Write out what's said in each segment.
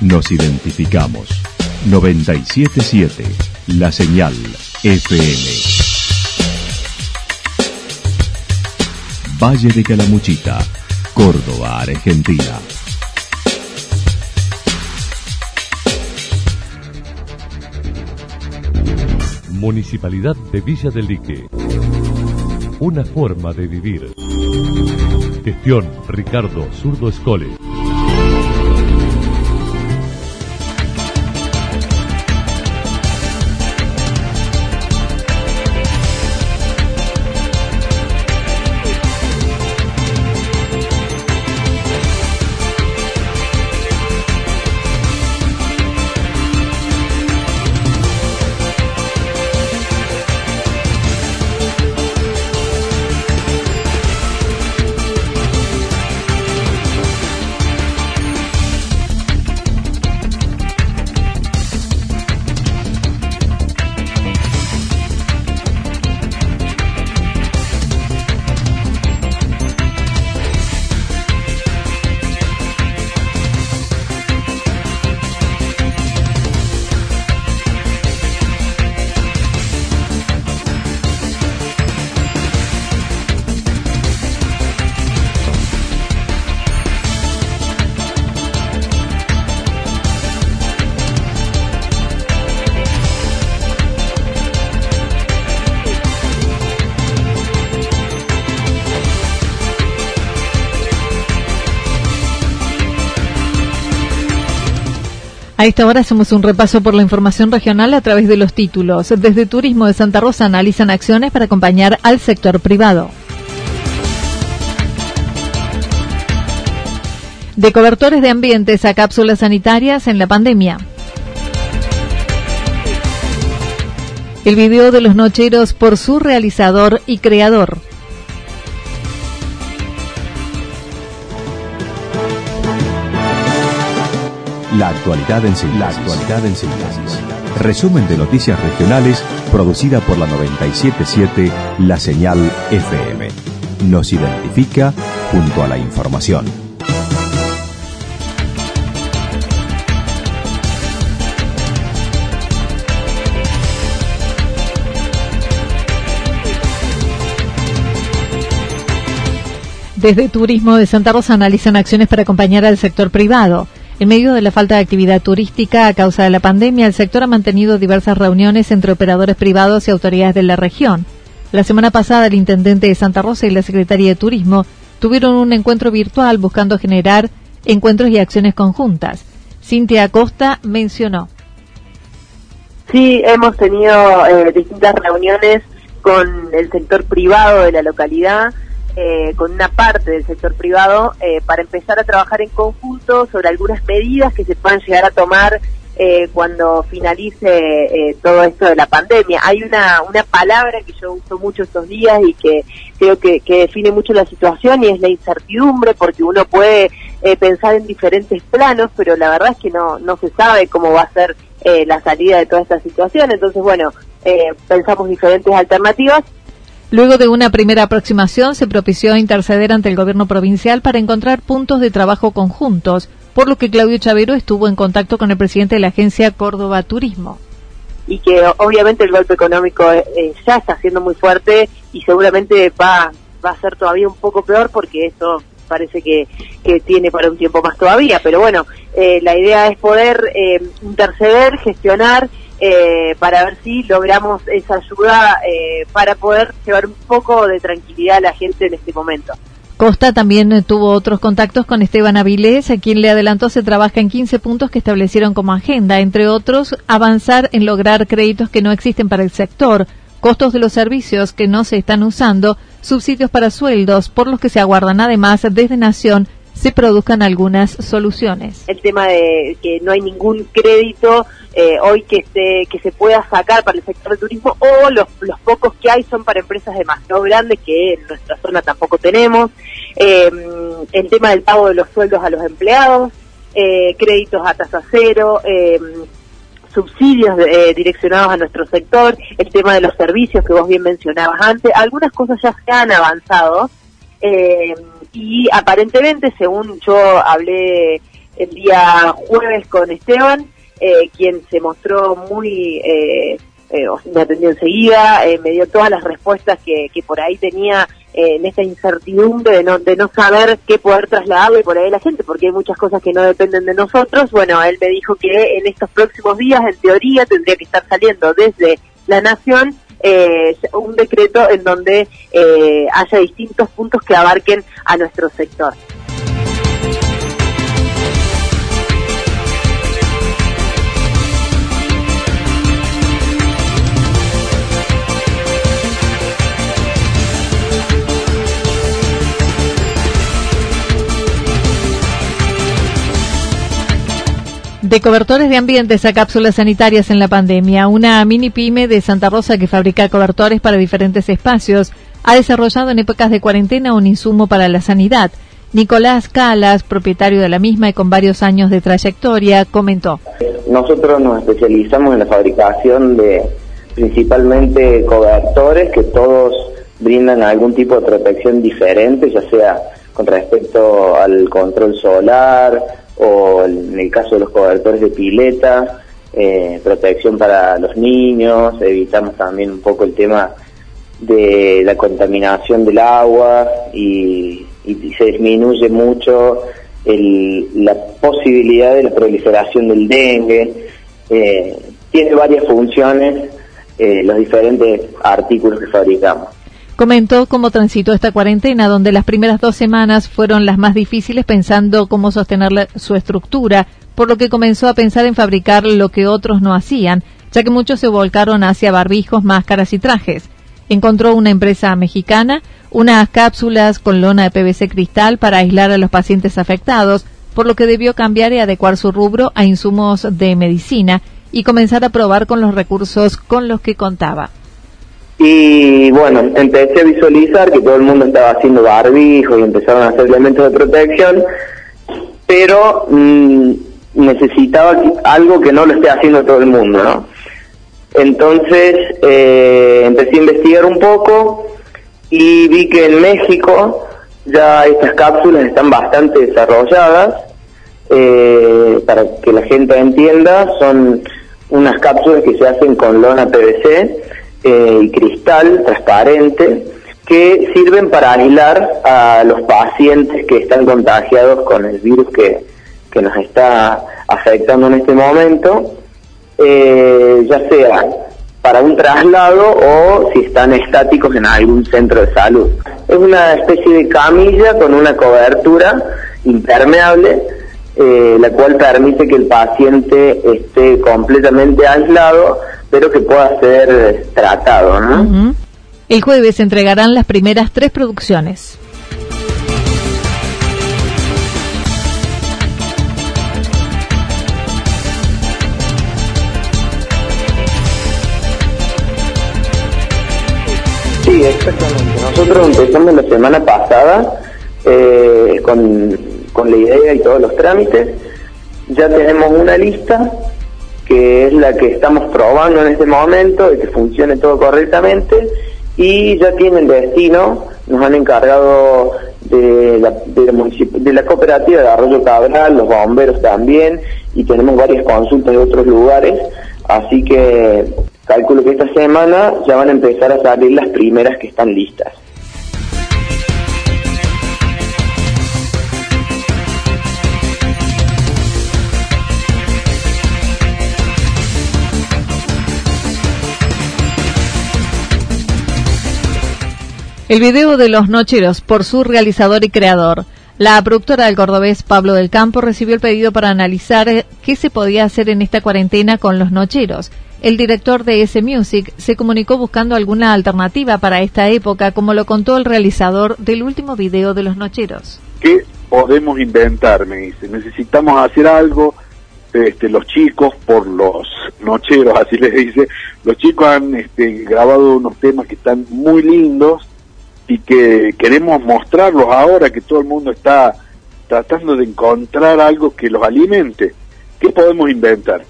Nos identificamos. 977 La Señal FM. Valle de Calamuchita, Córdoba, Argentina. Municipalidad de Villa del Lique. Una forma de vivir. Gestión Ricardo Zurdo Escole. A esta hora hacemos un repaso por la información regional a través de los títulos. Desde Turismo de Santa Rosa analizan acciones para acompañar al sector privado. De cobertores de ambientes a cápsulas sanitarias en la pandemia. El video de los nocheros por su realizador y creador. La actualidad en síntesis. Resumen de noticias regionales producida por la 977 La Señal FM. Nos identifica junto a la información. Desde Turismo de Santa Rosa analizan acciones para acompañar al sector privado. En medio de la falta de actividad turística a causa de la pandemia, el sector ha mantenido diversas reuniones entre operadores privados y autoridades de la región. La semana pasada, el intendente de Santa Rosa y la Secretaría de Turismo tuvieron un encuentro virtual buscando generar encuentros y acciones conjuntas. Cintia Acosta mencionó. Sí, hemos tenido eh, distintas reuniones con el sector privado de la localidad eh, con una parte del sector privado eh, para empezar a trabajar en conjunto sobre algunas medidas que se puedan llegar a tomar eh, cuando finalice todo esto de la pandemia. Hay una, una palabra que yo uso mucho estos días y que creo que, que define mucho la situación y es la incertidumbre porque uno puede pensar en diferentes planos, pero la verdad es que no, no se sabe cómo va a ser la salida de toda esta situación. Entonces, bueno, pensamos diferentes alternativas Luego de una primera aproximación, se propició interceder ante el gobierno provincial para encontrar puntos de trabajo conjuntos, por lo que Claudio Chavero estuvo en contacto con el presidente de la agencia Córdoba Turismo. Y que obviamente el golpe económico eh, ya está siendo muy fuerte y seguramente va, va a ser todavía un poco peor porque esto parece que, que tiene para un tiempo más todavía. Pero bueno, eh, la idea es poder eh, interceder, gestionar eh, para ver si logramos esa ayuda eh, para poder llevar un poco de tranquilidad a la gente en este momento. Costa también tuvo otros contactos con Esteban Avilés, a quien le adelantó se trabaja en 15 puntos que establecieron como agenda, entre otros, avanzar en lograr créditos que no existen para el sector, costos de los servicios que no se están usando, subsidios para sueldos, por los que se aguardan además desde Nación se produzcan algunas soluciones. El tema de que no hay ningún crédito eh, hoy que se, que se pueda sacar para el sector del turismo o los, los pocos que hay son para empresas demasiado grandes que en nuestra zona tampoco tenemos. Eh, el tema del pago de los sueldos a los empleados, eh, créditos a tasa cero, subsidios direccionados a nuestro sector, el tema de los servicios que vos bien mencionabas antes, algunas cosas ya se han avanzado y aparentemente, según yo hablé el día jueves con Esteban, quien se mostró muy eh, me atendió enseguida, eh, me dio todas las respuestas que, que por ahí tenía eh, en esta incertidumbre de no, de no saber qué poder trasladarle por ahí la gente, porque hay muchas cosas que no dependen de nosotros. Bueno, él me dijo que en estos próximos días, en teoría, tendría que estar saliendo desde la Nación eh, un decreto en donde eh, haya distintos puntos que abarquen a nuestro sector. De cobertores de ambientes a cápsulas sanitarias en la pandemia. Una mini pyme de Santa Rosa que fabrica cobertores para diferentes espacios ha desarrollado en épocas de cuarentena un insumo para la sanidad. Nicolás Calas, propietario de la misma y con varios años de trayectoria, comentó. Nosotros nos especializamos en la fabricación de principalmente cobertores que todos brindan algún tipo de protección diferente, ya sea con respecto al control solar, o en el caso de los cobertores de pileta, eh, protección para los niños, evitamos también un poco el tema de la contaminación del agua y, se disminuye mucho la posibilidad de la proliferación del dengue. Eh, tiene varias funciones eh, los diferentes artículos que fabricamos. Comentó cómo transitó esta cuarentena, donde las primeras dos semanas fueron las más difíciles pensando cómo sostener su estructura, por lo que comenzó a pensar en fabricar lo que otros no hacían, ya que muchos se volcaron hacia barbijos, máscaras y trajes. Encontró una empresa mexicana, unas cápsulas con lona de PVC cristal para aislar a los pacientes afectados, por lo que debió cambiar y adecuar su rubro a insumos de medicina y comenzar a probar con los recursos con los que contaba. Y bueno, empecé a visualizar que todo el mundo estaba haciendo barbijos y empezaron a hacer elementos de protección, pero mm, necesitaba algo que no lo esté haciendo todo el mundo, ¿no? Entonces eh, empecé a investigar un poco y vi que en México ya estas cápsulas están bastante desarrolladas. Eh, para que la gente entienda, son unas cápsulas que se hacen con lona PVC eh, y cristal transparente que sirven para aislar a los pacientes que están contagiados con el virus que, que nos está afectando en este momento, eh, ya sea para un traslado o si están estáticos en algún centro de salud. Es una especie de camilla con una cobertura impermeable, eh, la cual permite que el paciente esté completamente aislado pero que pueda ser tratado. ¿no? El jueves se entregarán las primeras tres producciones. Sí, exactamente. Nosotros empezamos la semana pasada eh, con, con la idea y todos los trámites. Ya tenemos una lista que es la que estamos probando en este momento, de que funcione todo correctamente, y ya tienen destino, nos han encargado de la, cooperativa de Arroyo Cabral, los bomberos también, y tenemos varias consultas de otros lugares, así que calculo que esta semana ya van a empezar a salir las primeras que están listas. El video de Los Nocheros por su realizador y creador. La productora del cordobés Pablo del Campo recibió el pedido para analizar eh, qué se podía hacer en esta cuarentena con los nocheros. El director de S Music se comunicó buscando alguna alternativa para esta época, como lo contó el realizador del último video de los nocheros. ¿Qué podemos inventar? Me dice. Necesitamos hacer algo. Este, los chicos, por los nocheros, así les dice, los chicos han este, grabado unos temas que están muy lindos y que queremos mostrarlos ahora que todo el mundo está tratando de encontrar algo que los alimente. ¿Qué podemos inventar?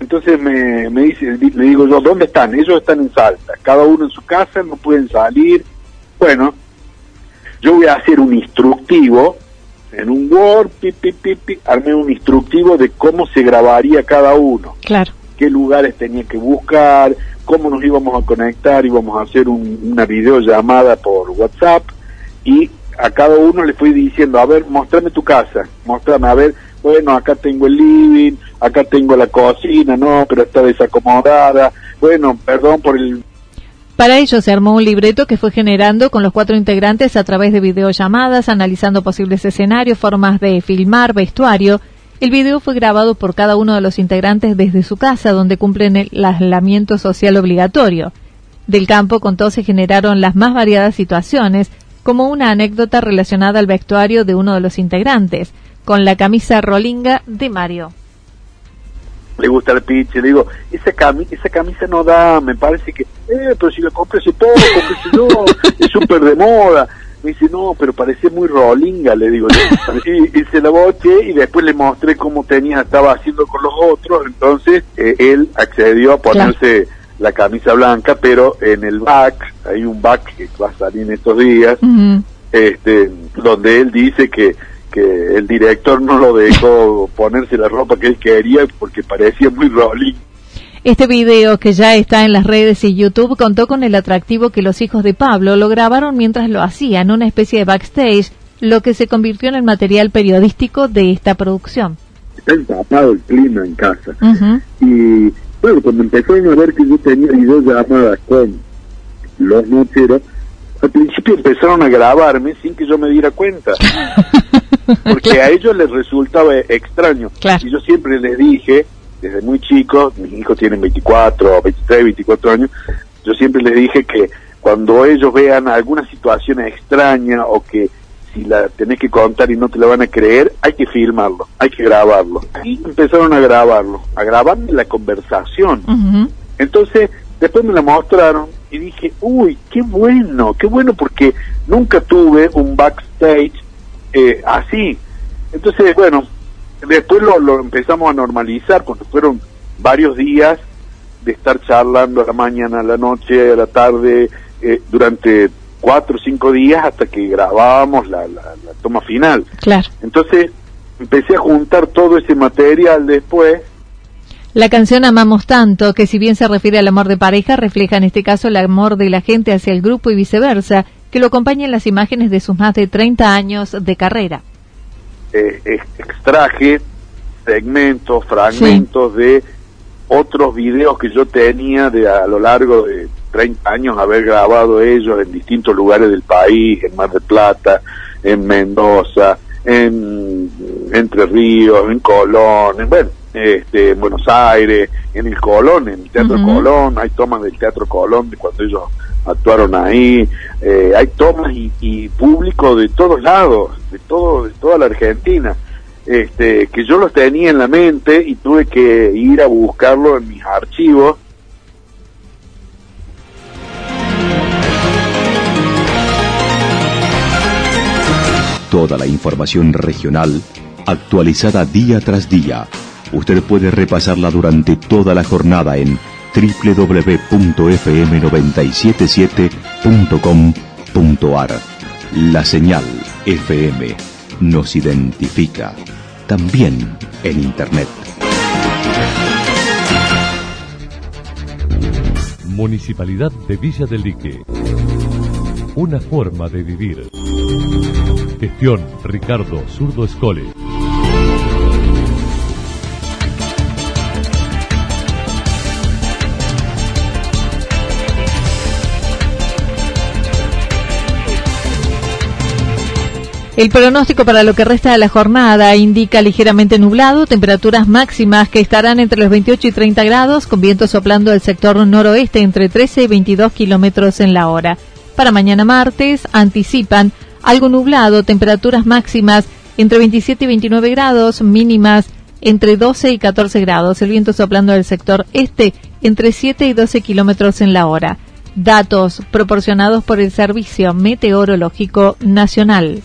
Entonces me, me dice, le digo yo, ¿dónde están? Ellos están en Salta, cada uno en su casa, no pueden salir. Bueno, yo voy a hacer un instructivo en un Word, pi, armé un instructivo de cómo se grabaría cada uno. Claro. Qué lugares tenía que buscar, cómo nos íbamos a conectar, íbamos a hacer una videollamada por WhatsApp y a cada uno le fui diciendo, a ver, mostrame tu casa, mostrame, a ver, bueno, acá tengo el living, acá tengo la cocina, no, pero está desacomodada, bueno, perdón por el... Para ello se armó un libreto que fue generando con los cuatro integrantes a través de videollamadas, analizando posibles escenarios, formas de filmar, vestuario. El video fue grabado por cada uno de los integrantes desde su casa, donde cumplen el aislamiento social obligatorio. Del campo contó se generaron las más variadas situaciones, como una anécdota relacionada al vestuario de uno de los integrantes, con la camisa rolinga de Mario. Le gusta el pitch, le digo, esa, camisa, esa camisa no da, me parece que, eh, pero si la compré hace poco, que no, es súper de moda. Me dice, no, pero parecía muy rolinga, le digo. Y, y, se la boté y después le mostré cómo tenía, estaba haciendo con los otros, entonces eh, él accedió a ponerse la camisa blanca, pero en el back, hay un back que va a salir en estos días, este, donde él dice que, que el director no lo dejó ponerse la ropa que él quería porque parecía muy rolling. Este video, que ya está en las redes y YouTube, contó con el atractivo que los hijos de Pablo lo grabaron mientras lo hacían, una especie de backstage, lo que se convirtió en el material periodístico de esta producción. Está empapado el clima en casa. Y bueno, cuando empezaron a ver que yo tenía videollamadas con los nocheros, al principio empezaron a grabarme sin que yo me diera cuenta. Porque a ellos les resultaba extraño. Y yo siempre les dije, desde muy chicos, mis hijos tienen 24, 23, 24 años, yo siempre les dije que cuando ellos vean alguna situación extraña o que si la tenés que contar y no te la van a creer, hay que filmarlo, hay que grabarlo. Y empezaron a grabarlo, a grabar la conversación. Entonces, después me la mostraron y dije, uy, qué bueno, qué bueno porque nunca tuve un backstage eh, así. Entonces, bueno, después lo, lo empezamos a normalizar cuando fueron varios días de estar charlando a la mañana, a la noche, a la tarde, eh, durante cuatro o cinco días hasta que grabábamos la, toma final. Claro. Entonces empecé a juntar todo ese material después. La canción Amamos tanto, que si bien se refiere al amor de pareja, refleja en este caso el amor de la gente hacia el grupo y viceversa, que lo acompaña en las imágenes de sus más de 30 años de carrera. Eh, extraje segmentos, fragmentos de otros videos que yo tenía de a lo largo de 30 años haber grabado ellos en distintos lugares del país, en Mar del Plata, en Mendoza, en Entre Ríos, en Colón, en, bueno, este, Buenos Aires, en el Colón, en el Teatro Colón, hay tomas del Teatro Colón de cuando ellos actuaron ahí, eh, hay tomas y, y, público de todos lados, de todo, de toda la Argentina, este, que yo los tenía en la mente y tuve que ir a buscarlo en mis archivos Toda la información regional actualizada día tras día. Usted puede repasarla durante toda la jornada en www.fm977.com.ar. La señal FM nos identifica también en Internet. Municipalidad de Villa del Lique. Una forma de vivir. Gestión Ricardo Zurdo Escole. El pronóstico para lo que resta de la jornada indica ligeramente nublado, temperaturas máximas que estarán entre los 28 y 30 grados, con viento soplando del sector noroeste entre 13 y 22 kilómetros en la hora. Para mañana martes anticipan algo nublado, temperaturas máximas entre 27 y 29 grados, mínimas entre 12 y 14 grados, el viento soplando del sector este entre 7 y 12 kilómetros en la hora. Datos proporcionados por el Servicio Meteorológico Nacional.